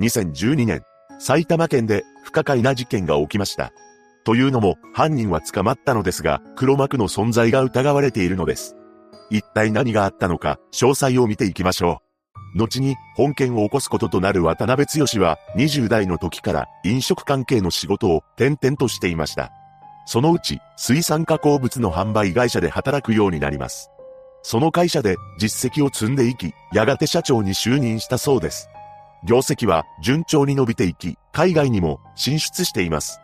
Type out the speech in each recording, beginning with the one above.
2012年、埼玉県で不可解な事件が起きました。というのも、犯人は捕まったのですが、黒幕の存在が疑われているのです。一体何があったのか、詳細を見ていきましょう。後に、本件を起こすこととなる渡辺剛は、20代の時から飲食関係の仕事を転々としていました。そのうち、水産加工物の販売会社で働くようになります。その会社で実績を積んでいき、やがて社長に就任したそうです。業績は順調に伸びていき、海外にも進出しています。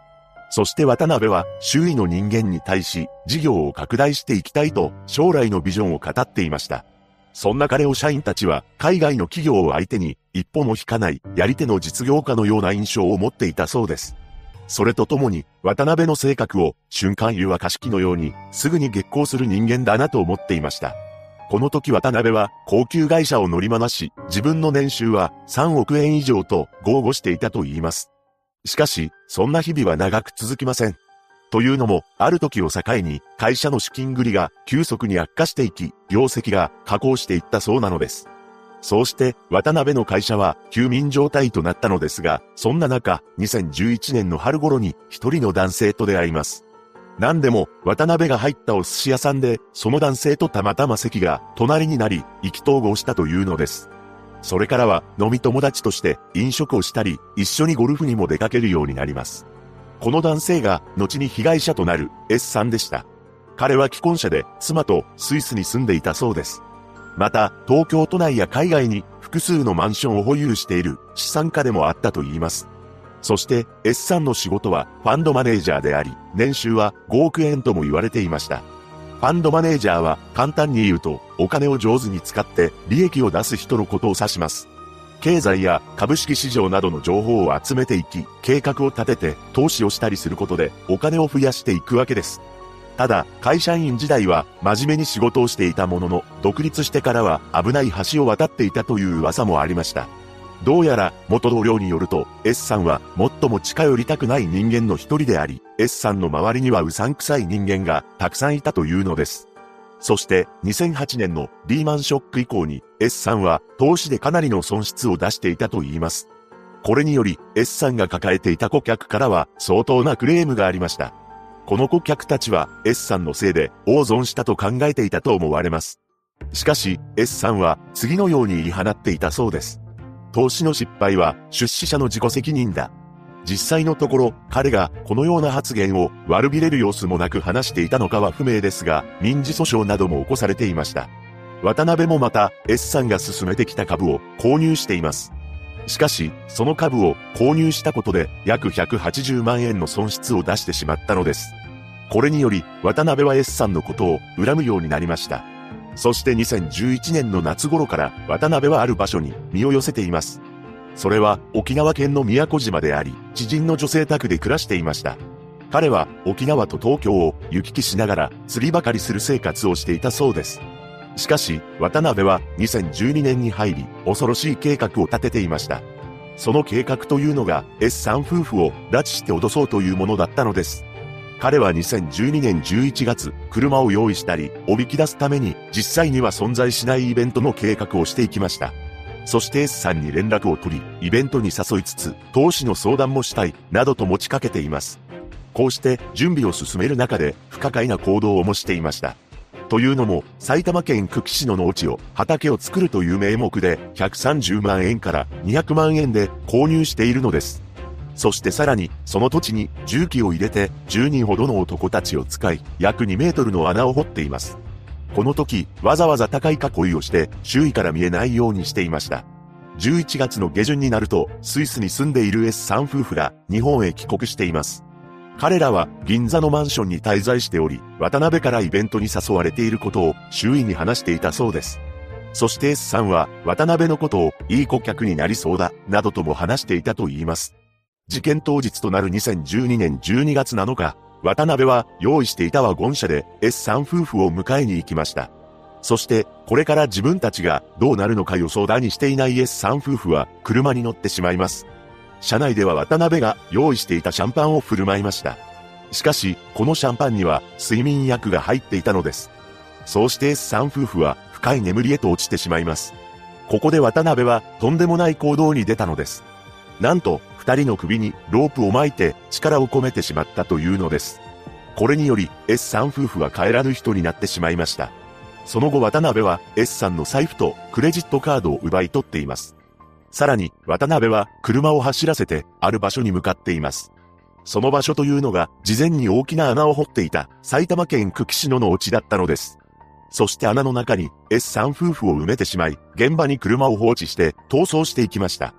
そして渡辺は周囲の人間に対し事業を拡大していきたいと将来のビジョンを語っていました。そんな彼を社員たちは海外の企業を相手に一歩も引かないやり手の実業家のような印象を持っていたそうです。それとともに渡辺の性格を瞬間湯沸かし器のようにすぐに激高する人間だなと思っていました。この時渡辺は高級会社を乗り回し自分の年収は3億円以上と豪語していたと言います。しかし、そんな日々は長く続きません。というのも、ある時を境に、会社の資金繰りが急速に悪化していき、業績が下降していったそうなのです。そうして、渡辺の会社は休眠状態となったのですが、そんな中、2011年の春頃に一人の男性と出会います。何でも、渡辺が入ったお寿司屋さんで、その男性とたまたま席が隣になり、意気投合したというのです。それからは飲み友達として飲食をしたり、一緒にゴルフにも出かけるようになります。この男性が後に被害者となる S さんでした。彼は既婚者で妻とスイスに住んでいたそうです。また、東京都内や海外に複数のマンションを保有している資産家でもあったと言います。そして S さんの仕事はファンドマネージャーであり、年収は5億円とも言われていました。ファンドマネージャーは簡単に言うとお金を上手に使って利益を出す人のことを指します。経済や株式市場などの情報を集めていき、計画を立てて投資をしたりすることでお金を増やしていくわけです。ただ、会社員時代は真面目に仕事をしていたものの、独立してからは危ない橋を渡っていたという噂もありました。どうやら元同僚によると S さんは最も近寄りたくない人間の一人であり、S さんの周りにはうさんくさい人間がたくさんいたというのです。そして2008年のリーマンショック以降に S さんは投資でかなりの損失を出していたと言います。これにより S さんが抱えていた顧客からは相当なクレームがありました。この顧客たちは S さんのせいで大損したと考えていたと思われます。しかし S さんは次のように言い放っていたそうです。投資の失敗は出資者の自己責任だ。実際のところ、彼がこのような発言を悪びれる様子もなく話していたのかは不明ですが、民事訴訟なども起こされていました。渡辺もまた S さんが進めてきた株を購入しています。しかし、その株を購入したことで約180万円の損失を出してしまったのです。これにより、渡辺は S さんのことを恨むようになりました。そして2011年の夏頃から渡辺はある場所に身を寄せています。それは沖縄県の宮古島であり、知人の女性宅で暮らしていました。彼は沖縄と東京を行き来しながら釣りばかりする生活をしていたそうです。しかし、渡辺は2012年に入り、恐ろしい計画を立てていました。その計画というのが S さん夫婦を拉致して脅そうというものだったのです。彼は2012年11月、車を用意したり、おびき出すために、実際には存在しないイベントの計画をしていきました。そして S さんに連絡を取り、イベントに誘いつつ、投資の相談もしたい、などと持ちかけています。こうして準備を進める中で不可解な行動をもしていました。というのも、埼玉県久喜市の農地を畑を作るという名目で130万円から200万円で購入しているのです。そしてさらに、その土地に重機を入れて、10人ほどの男たちを使い、約2メートルの穴を掘っています。この時、わざわざ高い囲いをして、周囲から見えないようにしていました。11月の下旬になると、スイスに住んでいる S さん夫婦が日本へ帰国しています。彼らは銀座のマンションに滞在しており、渡辺からイベントに誘われていることを周囲に話していたそうです。そして S さんは渡辺のことをいい顧客になりそうだ、などとも話していたと言います。事件当日となる2012年12月7日、渡辺は用意していたワゴン車で S さん夫婦を迎えに行きました。そして、これから自分たちがどうなるのか予想だにしていない S さん夫婦は車に乗ってしまいます。車内では渡辺が用意していたシャンパンを振る舞いました。しかし、このシャンパンには睡眠薬が入っていたのです。そうして S さん夫婦は深い眠りへと落ちてしまいます。ここで渡辺はとんでもない行動に出たのです。なんと、二人の首にロープを巻いて力を込めてしまったというのです。これにより S さん夫婦は帰らぬ人になってしまいました。その後渡辺は S さんの財布とクレジットカードを奪い取っています。さらに渡辺は車を走らせてある場所に向かっています。その場所というのが事前に大きな穴を掘っていた埼玉県久喜市の農地だったのです。そして穴の中に S さん夫婦を埋めてしまい、現場に車を放置して逃走していきました。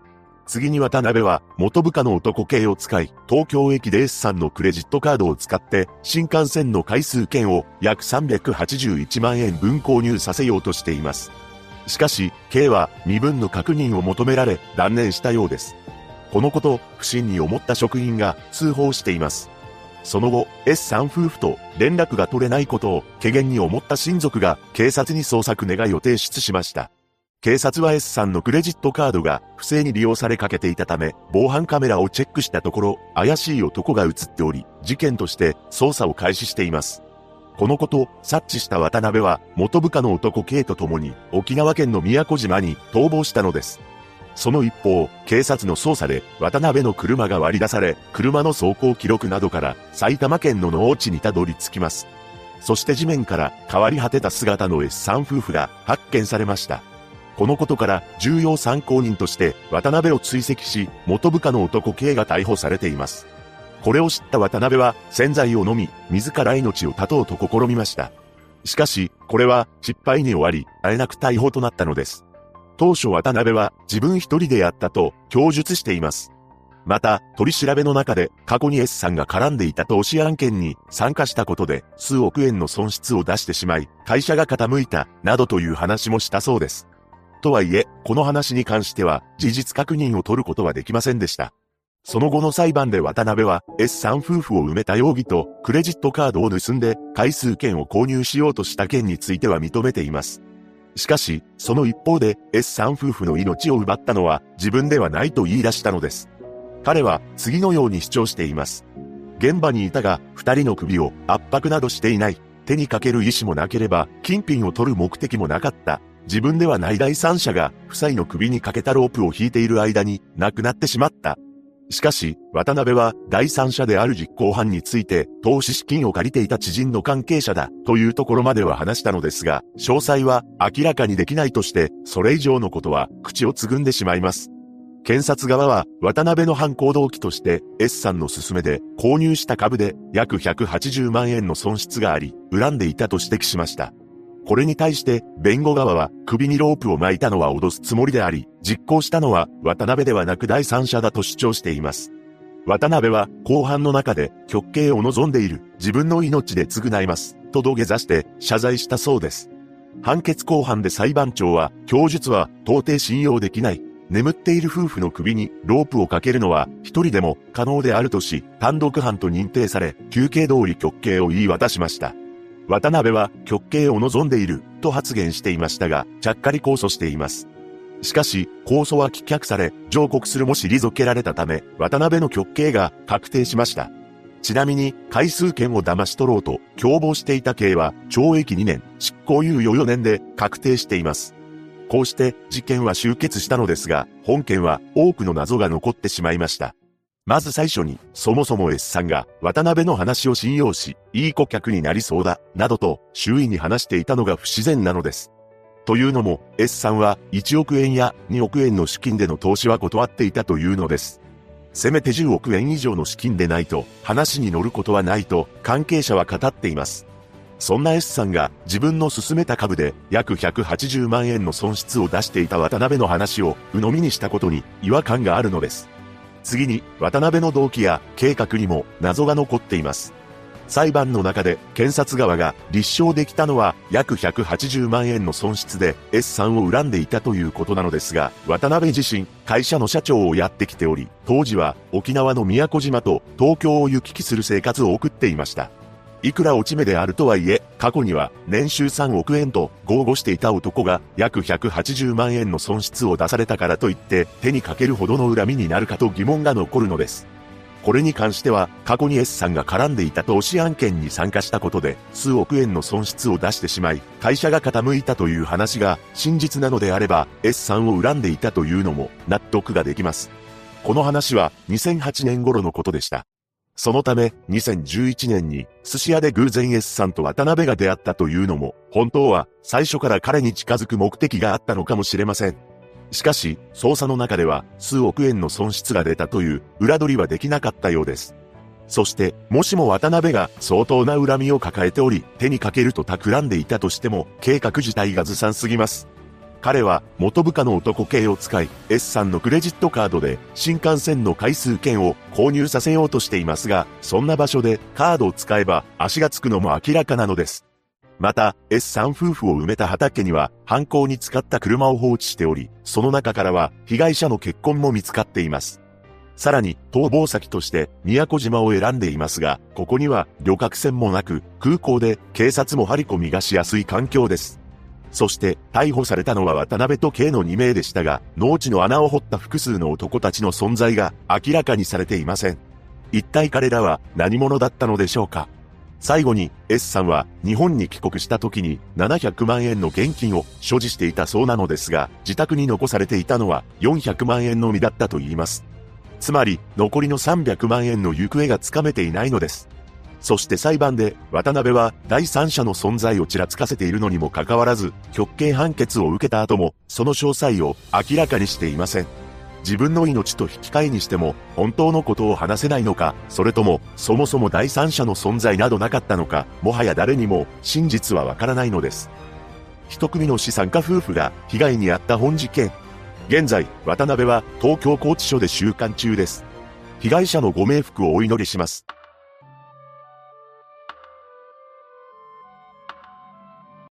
次に渡辺は元部下の男系を使い、東京駅で S さんのクレジットカードを使って新幹線の回数券を約381万円分購入させようとしています。しかし、K は身分の確認を求められ断念したようです。このこと、不審に思った職員が通報しています。その後、S さん夫婦と連絡が取れないことを、怪げに思った親族が警察に捜索願いを提出しました。警察は S さんのクレジットカードが不正に利用されかけていたため、防犯カメラをチェックしたところ、怪しい男が映っており、事件として捜査を開始しています。このこと察知した渡辺は、元部下の男 K と共に沖縄県の宮古島に逃亡したのです。その一方、警察の捜査で渡辺の車が割り出され、車の走行記録などから埼玉県の農地にたどり着きます。そして地面から変わり果てた姿の S さん夫婦が発見されました。このことから重要参考人として渡辺を追跡し、元部下の男 K が逮捕されています。これを知った渡辺は洗剤を飲み、自ら命を絶とうと試みました。しかし、これは失敗に終わり、あえなく逮捕となったのです。当初渡辺は自分一人でやったと供述しています。また、取り調べの中で過去に S さんが絡んでいた投資案件に参加したことで数億円の損失を出してしまい、会社が傾いた、などという話もしたそうです。とはいえ、この話に関しては、事実確認を取ることはできませんでした。その後の裁判で渡辺は S さん夫婦を埋めた容疑とクレジットカードを盗んで回数券を購入しようとした件については認めています。しかし、その一方で S さん夫婦の命を奪ったのは自分ではないと言い出したのです。彼は次のように主張しています。現場にいたが、二人の首を圧迫などしていない。手にかける意思もなければ、金品を取る目的もなかった。自分ではない第三者が、夫妻の首にかけたロープを引いている間に、亡くなってしまった。しかし、渡辺は第三者である実行犯について、投資資金を借りていた知人の関係者だ、というところまでは話したのですが、詳細は明らかにできないとして、それ以上のことは口をつぐんでしまいます。検察側は、渡辺の犯行動機として、S さんの勧めで購入した株で約180万円の損失があり、恨んでいたと指摘しました。これに対して弁護側は首にロープを巻いたのは脅すつもりであり、実行したのは渡辺ではなく第三者だと主張しています。渡辺は後半の中で極刑を望んでいる自分の命で償います。と土下座して謝罪したそうです。判決後半で裁判長は供述は到底信用できない。眠っている夫婦の首にロープをかけるのは一人でも可能であるとし、単独犯と認定され、休刑通り極刑を言い渡しました。渡辺は極刑を望んでいると発言していましたが、ちゃっかり控訴しています。しかし、控訴は棄却され、上告するも退けられたため、渡辺の極刑が確定しました。ちなみに、回数券を騙し取ろうと共謀していた刑は、懲役2年、執行猶予4年で確定しています。こうして事件は終結したのですが、本件は多くの謎が残ってしまいました。まず最初に、そもそも S さんが渡辺の話を信用し、いい顧客になりそうだ、などと周囲に話していたのが不自然なのです。というのも、S さんは1億円や2億円の資金での投資は断っていたというのです。せめて10億円以上の資金でないと話に乗ることはないと関係者は語っています。そんな S さんが自分の勧めた株で約180万円の損失を出していた渡辺の話を鵜呑みにしたことに違和感があるのです。次に、渡辺の動機や計画にも謎が残っています。裁判の中で検察側が立証できたのは約180万円の損失で S さんを恨んでいたということなのですが、渡辺自身、会社の社長をやってきており、当時は沖縄の宮古島と東京を行き来する生活を送っていました。いくら落ち目であるとはいえ、過去には年収3億円と豪語していた男が約180万円の損失を出されたからといって手にかけるほどの恨みになるかと疑問が残るのです。これに関しては過去に S さんが絡んでいた投資案件に参加したことで数億円の損失を出してしまい会社が傾いたという話が真実なのであれば S さんを恨んでいたというのも納得ができます。この話は2008年頃のことでした。そのため、2011年に寿司屋で偶然 S さんと渡辺が出会ったというのも、本当は最初から彼に近づく目的があったのかもしれません。しかし、捜査の中では数億円の損失が出たという裏取りはできなかったようです。そして、もしも渡辺が相当な恨みを抱えており、手にかけると企んでいたとしても、計画自体がずさんすぎます。彼は元部下の男系を使い、S さんのクレジットカードで新幹線の回数券を購入させようとしていますが、そんな場所でカードを使えば足がつくのも明らかなのです。また、S さん夫婦を埋めた畑には犯行に使った車を放置しており、その中からは被害者の結婚も見つかっています。さらに、逃亡先として宮古島を選んでいますが、ここには旅客船もなく、空港で警察も張り込みがしやすい環境です。そして逮捕されたのは渡辺と K の2名でしたが、農地の穴を掘った複数の男たちの存在が明らかにされていません。一体彼らは何者だったのでしょうか最後に S さんは日本に帰国した時に700万円の現金を所持していたそうなのですが、自宅に残されていたのは400万円のみだったと言います。つまり残りの300万円の行方がつかめていないのです。そして裁判で渡辺は第三者の存在をちらつかせているのにもかかわらず、極刑判決を受けた後も、その詳細を明らかにしていません。自分の命と引き換えにしても、本当のことを話せないのか、それとも、そもそも第三者の存在などなかったのか、もはや誰にも真実はわからないのです。一組の資産家夫婦が被害に遭った本事件。現在、渡辺は東京拘置所で収監中です。被害者のご冥福をお祈りします。